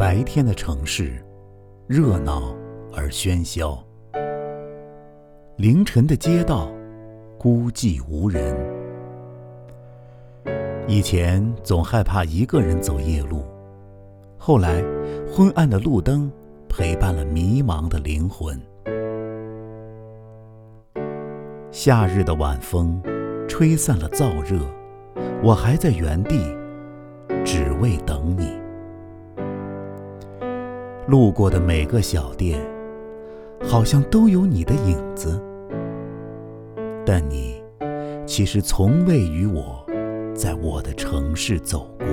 白天的城市，热闹而喧嚣；凌晨的街道，孤寂无人。以前总害怕一个人走夜路，后来，昏暗的路灯陪伴了迷茫的灵魂。夏日的晚风，吹散了燥热，我还在原地，只为等你。路过的每个小店，好像都有你的影子，但你其实从未与我在我的城市走过。